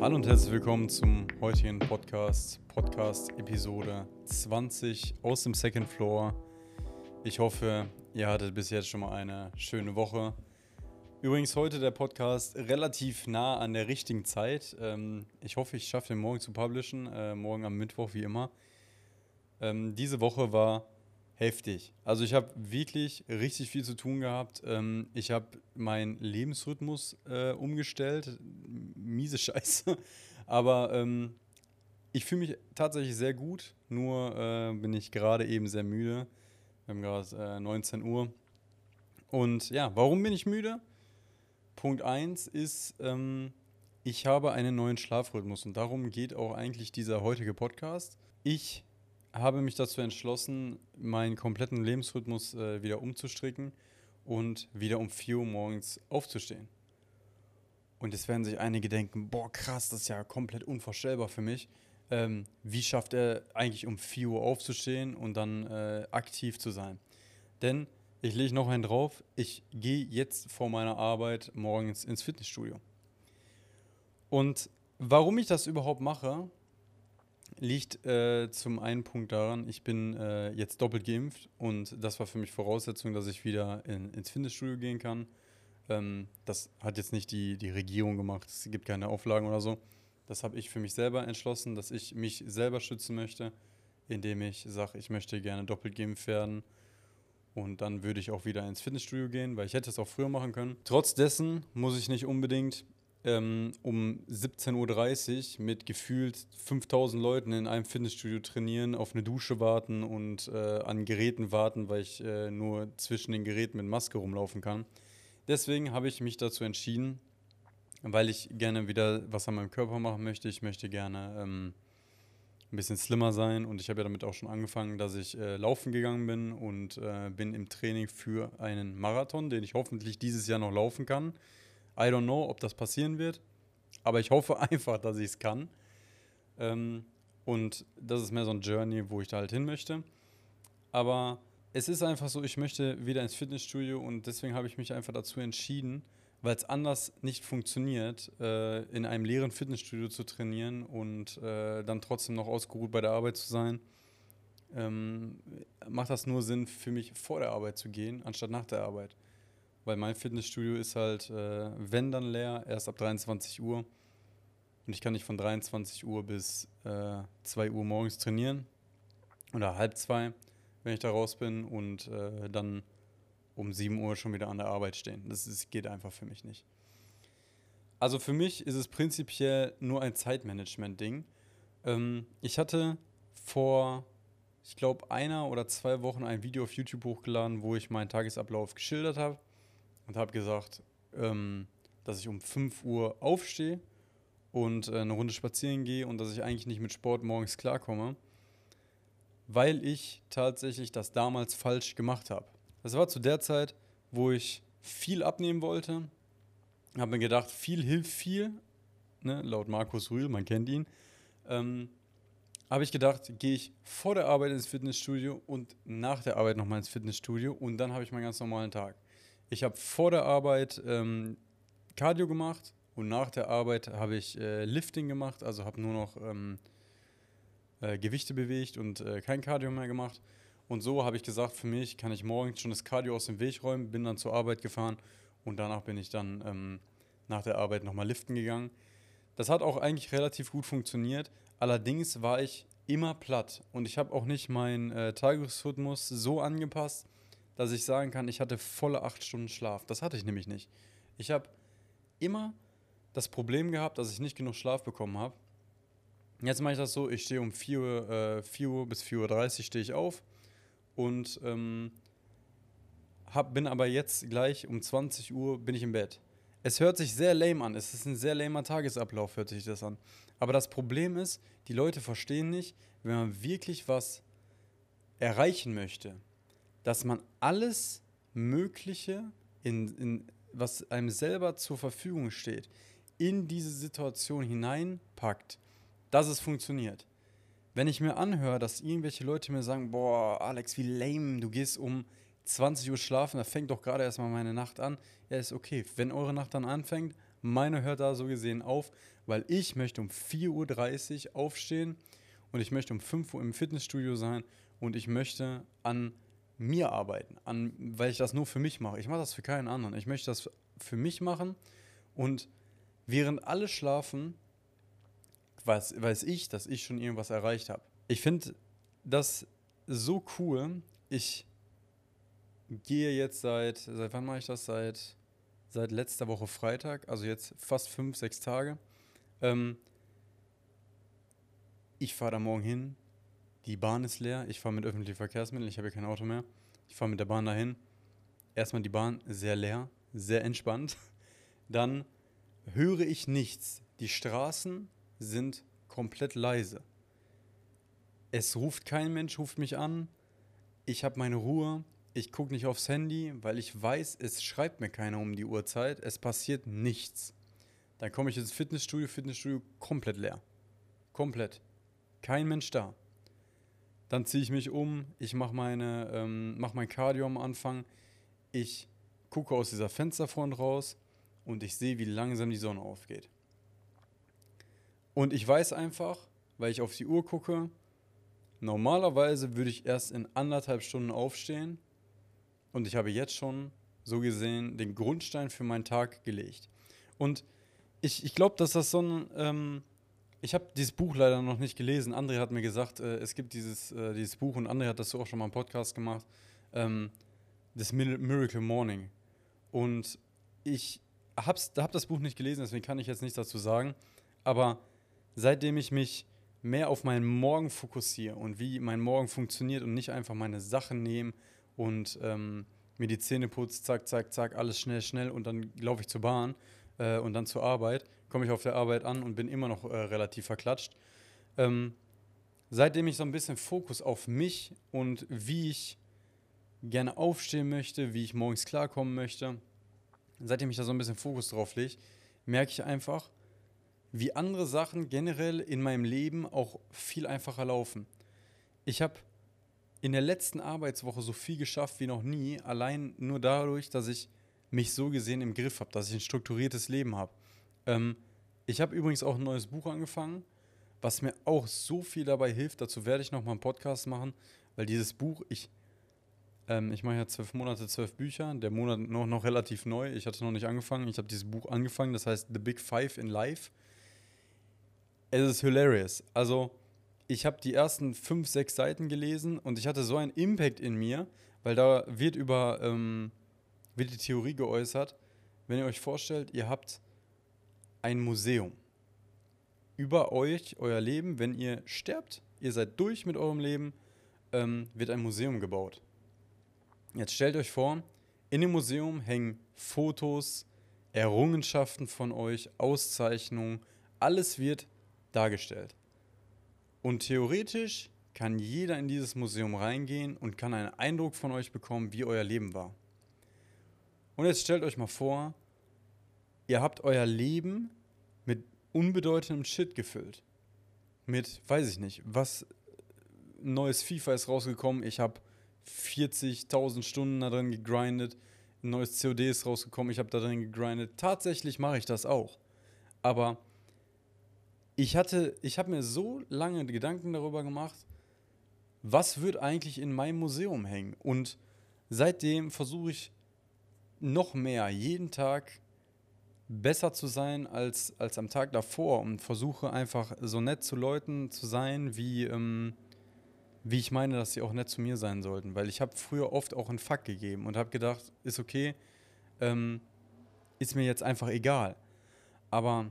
Hallo und herzlich willkommen zum heutigen Podcast, Podcast Episode 20 aus dem Second Floor. Ich hoffe, ihr hattet bis jetzt schon mal eine schöne Woche. Übrigens heute der Podcast relativ nah an der richtigen Zeit. Ähm, ich hoffe, ich schaffe den morgen zu publishen, äh, morgen am Mittwoch wie immer. Ähm, diese Woche war heftig. Also ich habe wirklich richtig viel zu tun gehabt. Ähm, ich habe meinen Lebensrhythmus äh, umgestellt. Miese Scheiße. Aber ähm, ich fühle mich tatsächlich sehr gut. Nur äh, bin ich gerade eben sehr müde. Wir haben gerade äh, 19 Uhr. Und ja, warum bin ich müde? Punkt 1 ist, ähm, ich habe einen neuen Schlafrhythmus und darum geht auch eigentlich dieser heutige Podcast. Ich habe mich dazu entschlossen, meinen kompletten Lebensrhythmus äh, wieder umzustricken und wieder um 4 Uhr morgens aufzustehen. Und jetzt werden sich einige denken, boah krass, das ist ja komplett unvorstellbar für mich. Ähm, wie schafft er eigentlich um 4 Uhr aufzustehen und dann äh, aktiv zu sein? Denn ich lege noch einen drauf. Ich gehe jetzt vor meiner Arbeit morgens ins Fitnessstudio. Und warum ich das überhaupt mache, liegt äh, zum einen Punkt daran, ich bin äh, jetzt doppelt geimpft und das war für mich Voraussetzung, dass ich wieder in, ins Fitnessstudio gehen kann. Ähm, das hat jetzt nicht die, die Regierung gemacht, es gibt keine Auflagen oder so. Das habe ich für mich selber entschlossen, dass ich mich selber schützen möchte, indem ich sage, ich möchte gerne doppelt geimpft werden und dann würde ich auch wieder ins Fitnessstudio gehen, weil ich hätte es auch früher machen können. Trotz dessen muss ich nicht unbedingt ähm, um 17.30 Uhr mit gefühlt 5000 Leuten in einem Fitnessstudio trainieren, auf eine Dusche warten und äh, an Geräten warten, weil ich äh, nur zwischen den Geräten mit Maske rumlaufen kann. Deswegen habe ich mich dazu entschieden, weil ich gerne wieder was an meinem Körper machen möchte. Ich möchte gerne ähm, ein bisschen slimmer sein und ich habe ja damit auch schon angefangen, dass ich äh, laufen gegangen bin und äh, bin im Training für einen Marathon, den ich hoffentlich dieses Jahr noch laufen kann. I don't know, ob das passieren wird, aber ich hoffe einfach, dass ich es kann. Ähm, und das ist mehr so ein Journey, wo ich da halt hin möchte. Aber es ist einfach so, ich möchte wieder ins Fitnessstudio und deswegen habe ich mich einfach dazu entschieden, weil es anders nicht funktioniert, äh, in einem leeren Fitnessstudio zu trainieren und äh, dann trotzdem noch ausgeruht bei der Arbeit zu sein, ähm, macht das nur Sinn für mich vor der Arbeit zu gehen, anstatt nach der Arbeit. Weil mein Fitnessstudio ist halt, äh, wenn dann leer, erst ab 23 Uhr. Und ich kann nicht von 23 Uhr bis äh, 2 Uhr morgens trainieren. Oder halb zwei, wenn ich da raus bin. Und äh, dann um 7 Uhr schon wieder an der Arbeit stehen. Das ist, geht einfach für mich nicht. Also für mich ist es prinzipiell nur ein Zeitmanagement-Ding. Ähm, ich hatte vor, ich glaube, einer oder zwei Wochen ein Video auf YouTube hochgeladen, wo ich meinen Tagesablauf geschildert habe und habe gesagt, ähm, dass ich um 5 Uhr aufstehe und äh, eine Runde spazieren gehe und dass ich eigentlich nicht mit Sport morgens klarkomme, weil ich tatsächlich das damals falsch gemacht habe. Das war zu der Zeit, wo ich viel abnehmen wollte. Habe mir gedacht, viel hilft viel. Ne? Laut Markus Rühl, man kennt ihn. Ähm, habe ich gedacht, gehe ich vor der Arbeit ins Fitnessstudio und nach der Arbeit nochmal ins Fitnessstudio und dann habe ich meinen ganz normalen Tag. Ich habe vor der Arbeit ähm, Cardio gemacht und nach der Arbeit habe ich äh, Lifting gemacht, also habe nur noch ähm, äh, Gewichte bewegt und äh, kein Cardio mehr gemacht. Und so habe ich gesagt, für mich kann ich morgens schon das Cardio aus dem Weg räumen, bin dann zur Arbeit gefahren und danach bin ich dann ähm, nach der Arbeit nochmal liften gegangen. Das hat auch eigentlich relativ gut funktioniert. Allerdings war ich immer platt und ich habe auch nicht meinen äh, Tagesrhythmus so angepasst, dass ich sagen kann, ich hatte volle acht Stunden Schlaf. Das hatte ich nämlich nicht. Ich habe immer das Problem gehabt, dass ich nicht genug Schlaf bekommen habe. Jetzt mache ich das so, ich stehe um 4 Uhr, äh, 4 Uhr bis 4.30 Uhr stehe ich auf und ähm, hab, bin aber jetzt gleich um 20 Uhr bin ich im Bett. Es hört sich sehr lame an. Es ist ein sehr lamer Tagesablauf, hört sich das an. Aber das Problem ist, die Leute verstehen nicht, wenn man wirklich was erreichen möchte, dass man alles Mögliche, in, in, was einem selber zur Verfügung steht, in diese Situation hineinpackt, dass es funktioniert. wenn ich mir anhöre, dass irgendwelche Leute mir sagen, boah, Alex, wie lame, du gehst um 20 Uhr schlafen, da fängt doch gerade erstmal meine Nacht an. Ja, ist okay. Wenn eure Nacht dann anfängt, meine hört da so gesehen auf, weil ich möchte um 4.30 Uhr aufstehen und ich möchte um 5 Uhr im Fitnessstudio sein und ich möchte an mir arbeiten, an, weil ich das nur für mich mache. Ich mache das für keinen anderen. Ich möchte das für mich machen und während alle schlafen, weiß, weiß ich, dass ich schon irgendwas erreicht habe. Ich finde das so cool. Ich gehe jetzt seit, seit wann mache ich das? Seit, seit letzter Woche Freitag, also jetzt fast fünf, sechs Tage. Ähm, ich fahre da morgen hin. Die Bahn ist leer. Ich fahre mit öffentlichen Verkehrsmitteln. Ich habe ja kein Auto mehr. Ich fahre mit der Bahn dahin. Erstmal die Bahn sehr leer, sehr entspannt. Dann höre ich nichts. Die Straßen sind komplett leise. Es ruft kein Mensch, ruft mich an. Ich habe meine Ruhe. Ich gucke nicht aufs Handy, weil ich weiß, es schreibt mir keiner um die Uhrzeit. Es passiert nichts. Dann komme ich ins Fitnessstudio, Fitnessstudio komplett leer. Komplett. Kein Mensch da. Dann ziehe ich mich um, ich mache meine, ähm, mach mein Cardio am Anfang. Ich gucke aus dieser Fensterfront raus und ich sehe, wie langsam die Sonne aufgeht. Und ich weiß einfach, weil ich auf die Uhr gucke, normalerweise würde ich erst in anderthalb Stunden aufstehen und ich habe jetzt schon so gesehen den Grundstein für meinen Tag gelegt. Und ich, ich glaube, dass das so ein. Ähm, ich habe dieses Buch leider noch nicht gelesen. André hat mir gesagt, äh, es gibt dieses, äh, dieses Buch und André hat das auch schon mal im Podcast gemacht. Ähm, das Miracle Morning. Und ich habe hab das Buch nicht gelesen, deswegen kann ich jetzt nichts dazu sagen. Aber seitdem ich mich mehr auf meinen Morgen fokussiere und wie mein Morgen funktioniert und nicht einfach meine Sachen nehme und ähm, mir die Zähne putze, zack, zack, zack, alles schnell, schnell und dann laufe ich zur Bahn äh, und dann zur Arbeit, komme ich auf der Arbeit an und bin immer noch äh, relativ verklatscht. Ähm, seitdem ich so ein bisschen Fokus auf mich und wie ich gerne aufstehen möchte, wie ich morgens klarkommen möchte, seitdem ich da so ein bisschen Fokus drauf lege, merke ich einfach, wie andere Sachen generell in meinem Leben auch viel einfacher laufen. Ich habe in der letzten Arbeitswoche so viel geschafft wie noch nie, allein nur dadurch, dass ich mich so gesehen im Griff habe, dass ich ein strukturiertes Leben habe. Ähm, ich habe übrigens auch ein neues Buch angefangen, was mir auch so viel dabei hilft. Dazu werde ich noch mal einen Podcast machen, weil dieses Buch, ich, ähm, ich mache ja zwölf Monate, zwölf Bücher, der Monat noch, noch relativ neu, ich hatte noch nicht angefangen, ich habe dieses Buch angefangen, das heißt The Big Five in Life. Es ist hilarious. Also, ich habe die ersten fünf, sechs Seiten gelesen und ich hatte so einen Impact in mir, weil da wird über ähm, wird die Theorie geäußert, wenn ihr euch vorstellt, ihr habt ein Museum über euch, euer Leben, wenn ihr sterbt, ihr seid durch mit eurem Leben, ähm, wird ein Museum gebaut. Jetzt stellt euch vor, in dem Museum hängen Fotos, Errungenschaften von euch, Auszeichnungen, alles wird dargestellt. Und theoretisch kann jeder in dieses Museum reingehen und kann einen Eindruck von euch bekommen, wie euer Leben war. Und jetzt stellt euch mal vor, ihr habt euer Leben mit unbedeutendem Shit gefüllt. Mit, weiß ich nicht, was neues FIFA ist rausgekommen. Ich habe 40.000 Stunden da drin gegrindet. Ein neues COD ist rausgekommen. Ich habe da drin gegrindet. Tatsächlich mache ich das auch. Aber ich hatte, ich habe mir so lange Gedanken darüber gemacht, was wird eigentlich in meinem Museum hängen? Und seitdem versuche ich noch mehr, jeden Tag besser zu sein als, als am Tag davor und versuche einfach so nett zu Leuten zu sein, wie, ähm, wie ich meine, dass sie auch nett zu mir sein sollten. Weil ich habe früher oft auch einen Fuck gegeben und habe gedacht, ist okay, ähm, ist mir jetzt einfach egal. Aber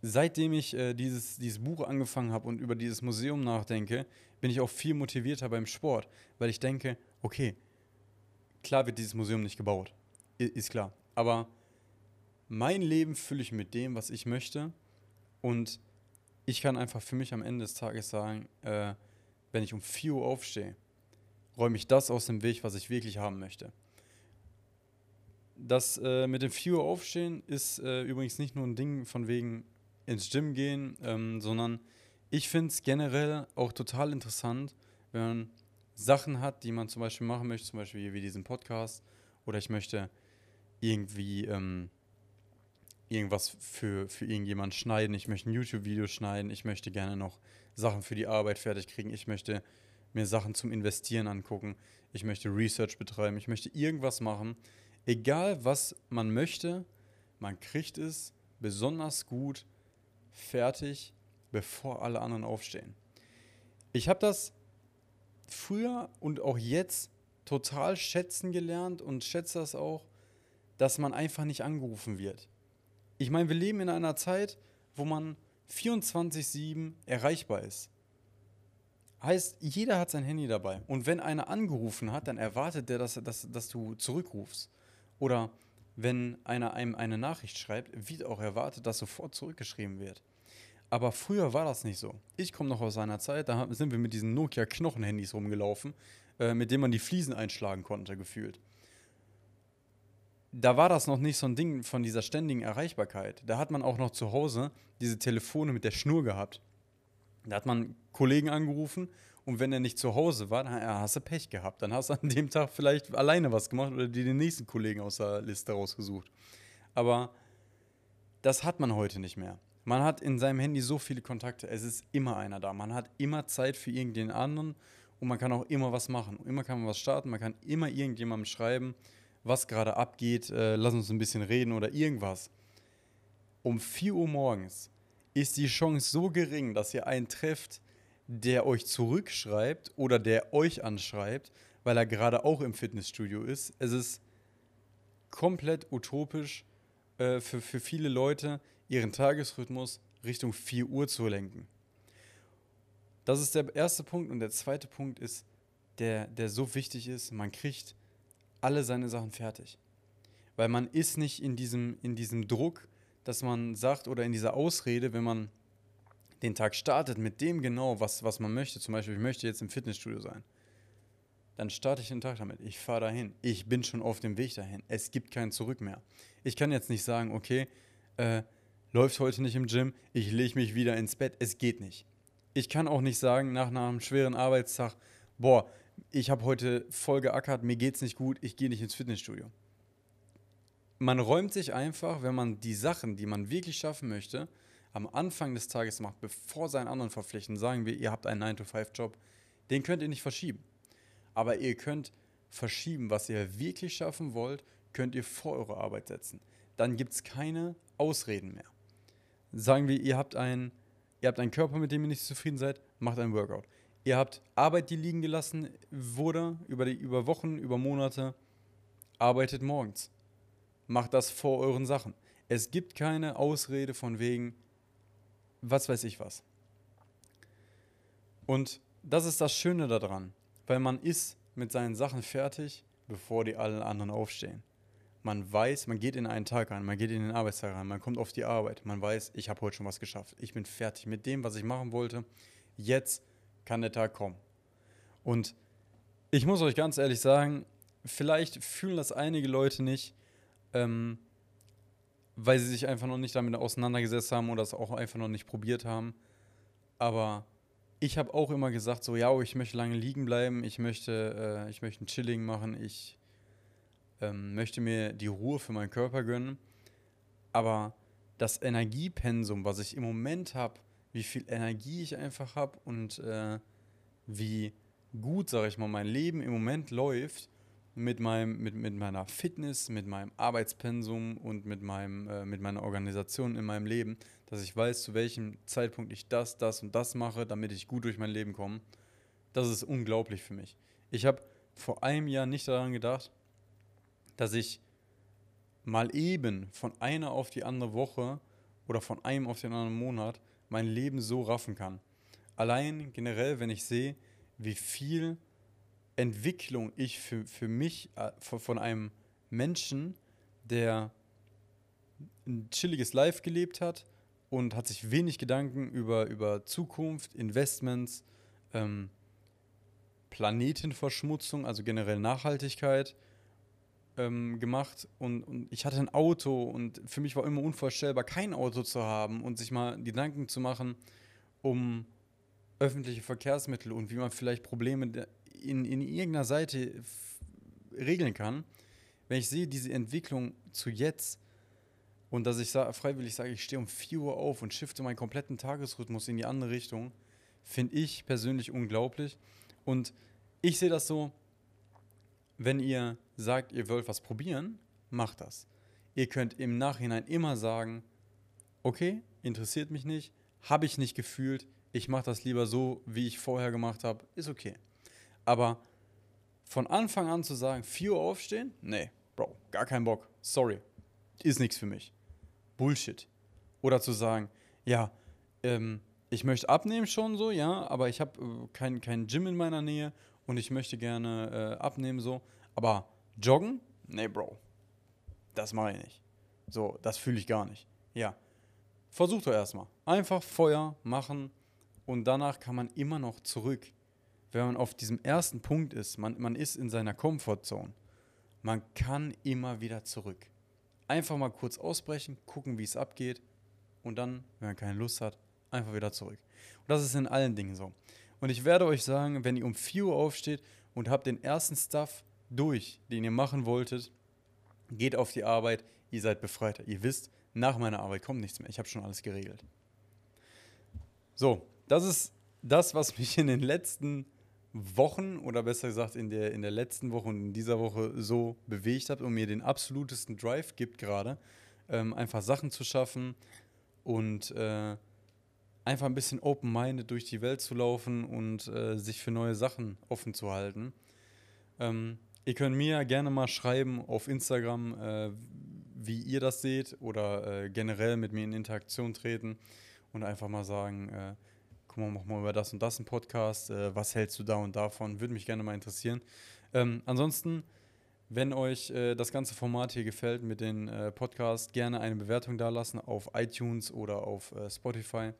seitdem ich äh, dieses, dieses Buch angefangen habe und über dieses Museum nachdenke, bin ich auch viel motivierter beim Sport, weil ich denke, okay, klar wird dieses Museum nicht gebaut, ist klar, aber mein Leben fülle ich mit dem, was ich möchte und ich kann einfach für mich am Ende des Tages sagen, äh, wenn ich um 4 Uhr aufstehe, räume ich das aus dem Weg, was ich wirklich haben möchte. Das äh, mit dem 4 Uhr aufstehen ist äh, übrigens nicht nur ein Ding von wegen, ins Gym gehen, ähm, sondern ich finde es generell auch total interessant, wenn man Sachen hat, die man zum Beispiel machen möchte, zum Beispiel wie diesen Podcast, oder ich möchte irgendwie ähm, irgendwas für, für irgendjemand schneiden, ich möchte ein YouTube-Video schneiden, ich möchte gerne noch Sachen für die Arbeit fertig kriegen, ich möchte mir Sachen zum Investieren angucken, ich möchte Research betreiben, ich möchte irgendwas machen. Egal was man möchte, man kriegt es besonders gut fertig, bevor alle anderen aufstehen. Ich habe das früher und auch jetzt total schätzen gelernt und schätze das auch, dass man einfach nicht angerufen wird. Ich meine, wir leben in einer Zeit, wo man 24-7 erreichbar ist. Heißt, jeder hat sein Handy dabei. Und wenn einer angerufen hat, dann erwartet der, dass, dass, dass du zurückrufst. Oder wenn einer einem eine Nachricht schreibt, wird auch erwartet, dass sofort zurückgeschrieben wird. Aber früher war das nicht so. Ich komme noch aus einer Zeit, da sind wir mit diesen Nokia-Knochenhandys rumgelaufen, äh, mit denen man die Fliesen einschlagen konnte, gefühlt. Da war das noch nicht so ein Ding von dieser ständigen Erreichbarkeit. Da hat man auch noch zu Hause diese Telefone mit der Schnur gehabt. Da hat man Kollegen angerufen und wenn er nicht zu Hause war, dann hast du Pech gehabt. Dann hast du an dem Tag vielleicht alleine was gemacht oder dir den nächsten Kollegen aus der Liste rausgesucht. Aber das hat man heute nicht mehr. Man hat in seinem Handy so viele Kontakte, es ist immer einer da. Man hat immer Zeit für irgendeinen anderen und man kann auch immer was machen. Immer kann man was starten, man kann immer irgendjemandem schreiben, was gerade abgeht, äh, lass uns ein bisschen reden oder irgendwas. Um 4 Uhr morgens ist die Chance so gering, dass ihr einen trefft, der euch zurückschreibt oder der euch anschreibt, weil er gerade auch im Fitnessstudio ist. Es ist komplett utopisch äh, für, für viele Leute, ihren Tagesrhythmus Richtung 4 Uhr zu lenken. Das ist der erste Punkt. Und der zweite Punkt ist, der, der so wichtig ist, man kriegt alle seine Sachen fertig. Weil man ist nicht in diesem, in diesem Druck, dass man sagt oder in dieser Ausrede, wenn man den Tag startet mit dem genau, was, was man möchte. Zum Beispiel, ich möchte jetzt im Fitnessstudio sein. Dann starte ich den Tag damit. Ich fahre dahin. Ich bin schon auf dem Weg dahin. Es gibt kein Zurück mehr. Ich kann jetzt nicht sagen, okay, äh, läuft heute nicht im Gym, ich lege mich wieder ins Bett. Es geht nicht. Ich kann auch nicht sagen, nach einem schweren Arbeitstag, boah, ich habe heute voll geackert, mir geht's nicht gut, ich gehe nicht ins Fitnessstudio. Man räumt sich einfach, wenn man die Sachen, die man wirklich schaffen möchte, am Anfang des Tages macht, bevor seinen anderen verpflichten, sagen wir, ihr habt einen 9-to-5-Job, den könnt ihr nicht verschieben. Aber ihr könnt verschieben, was ihr wirklich schaffen wollt, könnt ihr vor eure Arbeit setzen. Dann gibt es keine Ausreden mehr. Sagen wir, ihr habt, ein, ihr habt einen Körper, mit dem ihr nicht zufrieden seid, macht ein Workout. Ihr habt Arbeit, die liegen gelassen wurde, über, die, über Wochen, über Monate, arbeitet morgens. Macht das vor euren Sachen. Es gibt keine Ausrede von wegen, was weiß ich was. Und das ist das Schöne daran, weil man ist mit seinen Sachen fertig, bevor die allen anderen aufstehen. Man weiß, man geht in einen Tag rein, man geht in den Arbeitstag rein, man kommt auf die Arbeit, man weiß, ich habe heute schon was geschafft. Ich bin fertig mit dem, was ich machen wollte. Jetzt kann der Tag kommen. Und ich muss euch ganz ehrlich sagen, vielleicht fühlen das einige Leute nicht, ähm, weil sie sich einfach noch nicht damit auseinandergesetzt haben oder es auch einfach noch nicht probiert haben. Aber ich habe auch immer gesagt, so ja, ich möchte lange liegen bleiben, ich möchte, äh, ich möchte ein Chilling machen, ich ähm, möchte mir die Ruhe für meinen Körper gönnen. Aber das Energiepensum, was ich im Moment habe, wie viel Energie ich einfach habe und äh, wie gut, sage ich mal, mein Leben im Moment läuft, mit, meinem, mit, mit meiner Fitness, mit meinem Arbeitspensum und mit, meinem, äh, mit meiner Organisation in meinem Leben, dass ich weiß, zu welchem Zeitpunkt ich das, das und das mache, damit ich gut durch mein Leben komme. Das ist unglaublich für mich. Ich habe vor einem Jahr nicht daran gedacht, dass ich mal eben von einer auf die andere Woche oder von einem auf den anderen Monat mein Leben so raffen kann. Allein generell, wenn ich sehe, wie viel Entwicklung ich für, für mich äh, von einem Menschen, der ein chilliges Life gelebt hat und hat sich wenig Gedanken über, über Zukunft, Investments, ähm, Planetenverschmutzung, also generell Nachhaltigkeit ähm, gemacht. Und, und ich hatte ein Auto und für mich war immer unvorstellbar, kein Auto zu haben und sich mal Gedanken zu machen, um öffentliche Verkehrsmittel und wie man vielleicht Probleme in, in irgendeiner Seite regeln kann, wenn ich sehe diese Entwicklung zu jetzt und dass ich sa freiwillig sage, ich stehe um 4 Uhr auf und shifte meinen kompletten Tagesrhythmus in die andere Richtung, finde ich persönlich unglaublich. Und ich sehe das so, wenn ihr sagt, ihr wollt was probieren, macht das. Ihr könnt im Nachhinein immer sagen, okay, interessiert mich nicht, habe ich nicht gefühlt, ich mache das lieber so, wie ich vorher gemacht habe, ist okay. Aber von Anfang an zu sagen, 4 Uhr aufstehen, nee, Bro, gar keinen Bock, sorry, ist nichts für mich. Bullshit. Oder zu sagen, ja, ähm, ich möchte abnehmen schon so, ja, aber ich habe äh, kein, kein Gym in meiner Nähe und ich möchte gerne äh, abnehmen so. Aber joggen? Nee, Bro. Das mache ich nicht. So, das fühle ich gar nicht. Ja. Versuch doch erstmal. Einfach Feuer machen und danach kann man immer noch zurück. Wenn man auf diesem ersten Punkt ist, man, man ist in seiner Comfortzone, man kann immer wieder zurück. Einfach mal kurz ausbrechen, gucken, wie es abgeht und dann, wenn man keine Lust hat, einfach wieder zurück. Und das ist in allen Dingen so. Und ich werde euch sagen, wenn ihr um 4 Uhr aufsteht und habt den ersten Stuff durch, den ihr machen wolltet, geht auf die Arbeit, ihr seid befreiter. Ihr wisst, nach meiner Arbeit kommt nichts mehr. Ich habe schon alles geregelt. So, das ist das, was mich in den letzten Wochen oder besser gesagt in der, in der letzten Woche und in dieser Woche so bewegt hat und mir den absolutesten Drive gibt gerade, ähm, einfach Sachen zu schaffen und äh, einfach ein bisschen open-minded durch die Welt zu laufen und äh, sich für neue Sachen offen zu halten. Ähm, ihr könnt mir gerne mal schreiben auf Instagram, äh, wie ihr das seht oder äh, generell mit mir in Interaktion treten und einfach mal sagen, äh, guck mal, mach mal über das und das einen Podcast, äh, was hältst du da und davon, würde mich gerne mal interessieren. Ähm, ansonsten, wenn euch äh, das ganze Format hier gefällt mit den äh, Podcasts, gerne eine Bewertung da lassen auf iTunes oder auf äh, Spotify.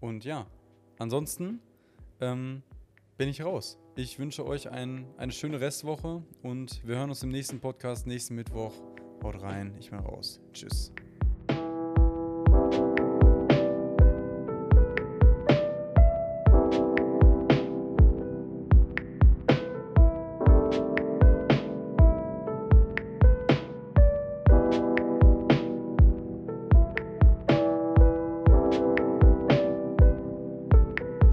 Und ja, ansonsten ähm, bin ich raus. Ich wünsche euch ein, eine schöne Restwoche und wir hören uns im nächsten Podcast nächsten Mittwoch. Haut rein, ich bin raus. Tschüss.